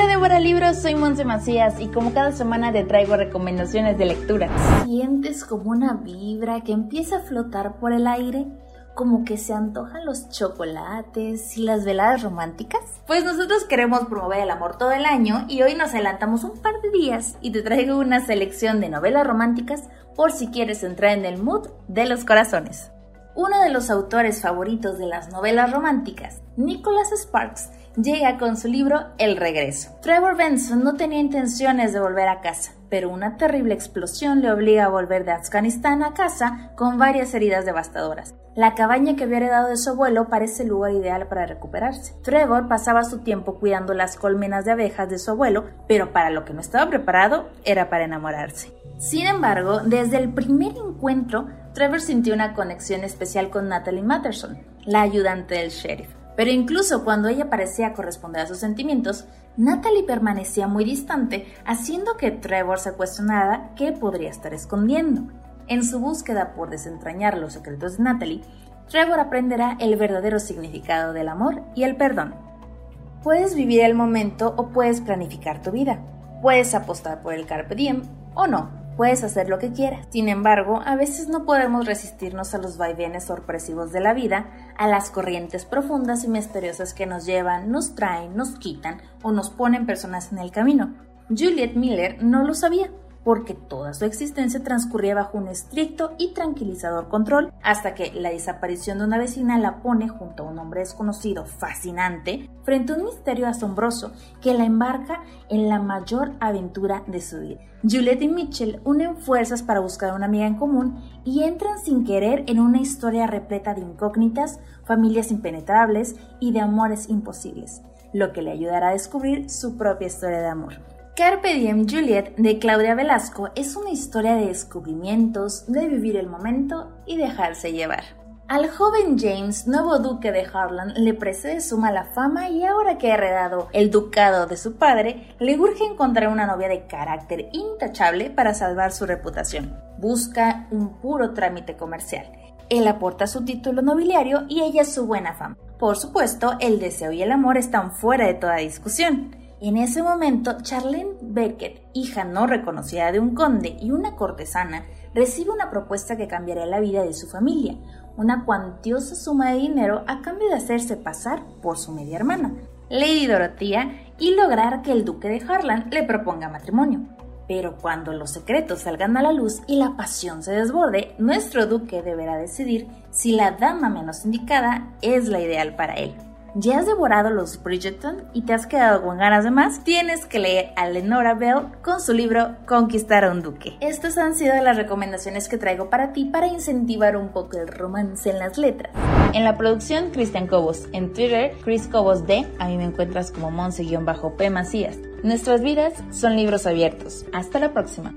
Hola Débora Libros, soy Monse Macías y como cada semana te traigo recomendaciones de lectura. ¿Sientes como una vibra que empieza a flotar por el aire? como que se antojan los chocolates y las veladas románticas? Pues nosotros queremos promover el amor todo el año y hoy nos adelantamos un par de días y te traigo una selección de novelas románticas por si quieres entrar en el mood de los corazones. Uno de los autores favoritos de las novelas románticas, Nicholas Sparks, llega con su libro El regreso. Trevor Benson no tenía intenciones de volver a casa, pero una terrible explosión le obliga a volver de Afganistán a casa con varias heridas devastadoras. La cabaña que había heredado de su abuelo parece el lugar ideal para recuperarse. Trevor pasaba su tiempo cuidando las colmenas de abejas de su abuelo, pero para lo que no estaba preparado era para enamorarse. Sin embargo, desde el primer encuentro, Trevor sintió una conexión especial con Natalie Matterson, la ayudante del sheriff. Pero incluso cuando ella parecía corresponder a sus sentimientos, Natalie permanecía muy distante, haciendo que Trevor se cuestionara qué podría estar escondiendo. En su búsqueda por desentrañar los secretos de Natalie, Trevor aprenderá el verdadero significado del amor y el perdón. Puedes vivir el momento o puedes planificar tu vida. Puedes apostar por el carpe diem o no. Puedes hacer lo que quieras. Sin embargo, a veces no podemos resistirnos a los vaivenes sorpresivos de la vida, a las corrientes profundas y misteriosas que nos llevan, nos traen, nos quitan o nos ponen personas en el camino. Juliet Miller no lo sabía porque toda su existencia transcurría bajo un estricto y tranquilizador control, hasta que la desaparición de una vecina la pone junto a un hombre desconocido fascinante frente a un misterio asombroso que la embarca en la mayor aventura de su vida. Juliet y Mitchell unen fuerzas para buscar una amiga en común y entran sin querer en una historia repleta de incógnitas, familias impenetrables y de amores imposibles, lo que le ayudará a descubrir su propia historia de amor. Carpe Diem Juliet de Claudia Velasco es una historia de descubrimientos, de vivir el momento y dejarse llevar. Al joven James, nuevo duque de Harlan, le precede su mala fama y ahora que ha heredado el ducado de su padre, le urge encontrar una novia de carácter intachable para salvar su reputación. Busca un puro trámite comercial. Él aporta su título nobiliario y ella su buena fama. Por supuesto, el deseo y el amor están fuera de toda discusión. En ese momento, Charlene Beckett, hija no reconocida de un conde y una cortesana, recibe una propuesta que cambiará la vida de su familia, una cuantiosa suma de dinero a cambio de hacerse pasar por su media hermana, Lady Dorothea, y lograr que el duque de Harlan le proponga matrimonio. Pero cuando los secretos salgan a la luz y la pasión se desborde, nuestro duque deberá decidir si la dama menos indicada es la ideal para él ya has devorado los Bridgerton y te has quedado con ganas de más, tienes que leer a Lenora Bell con su libro Conquistar a un Duque. Estas han sido las recomendaciones que traigo para ti para incentivar un poco el romance en las letras. En la producción, Cristian Cobos. En Twitter, Chris Cobos D. A mí me encuentras como Monse-P Macías. Nuestras vidas son libros abiertos. Hasta la próxima.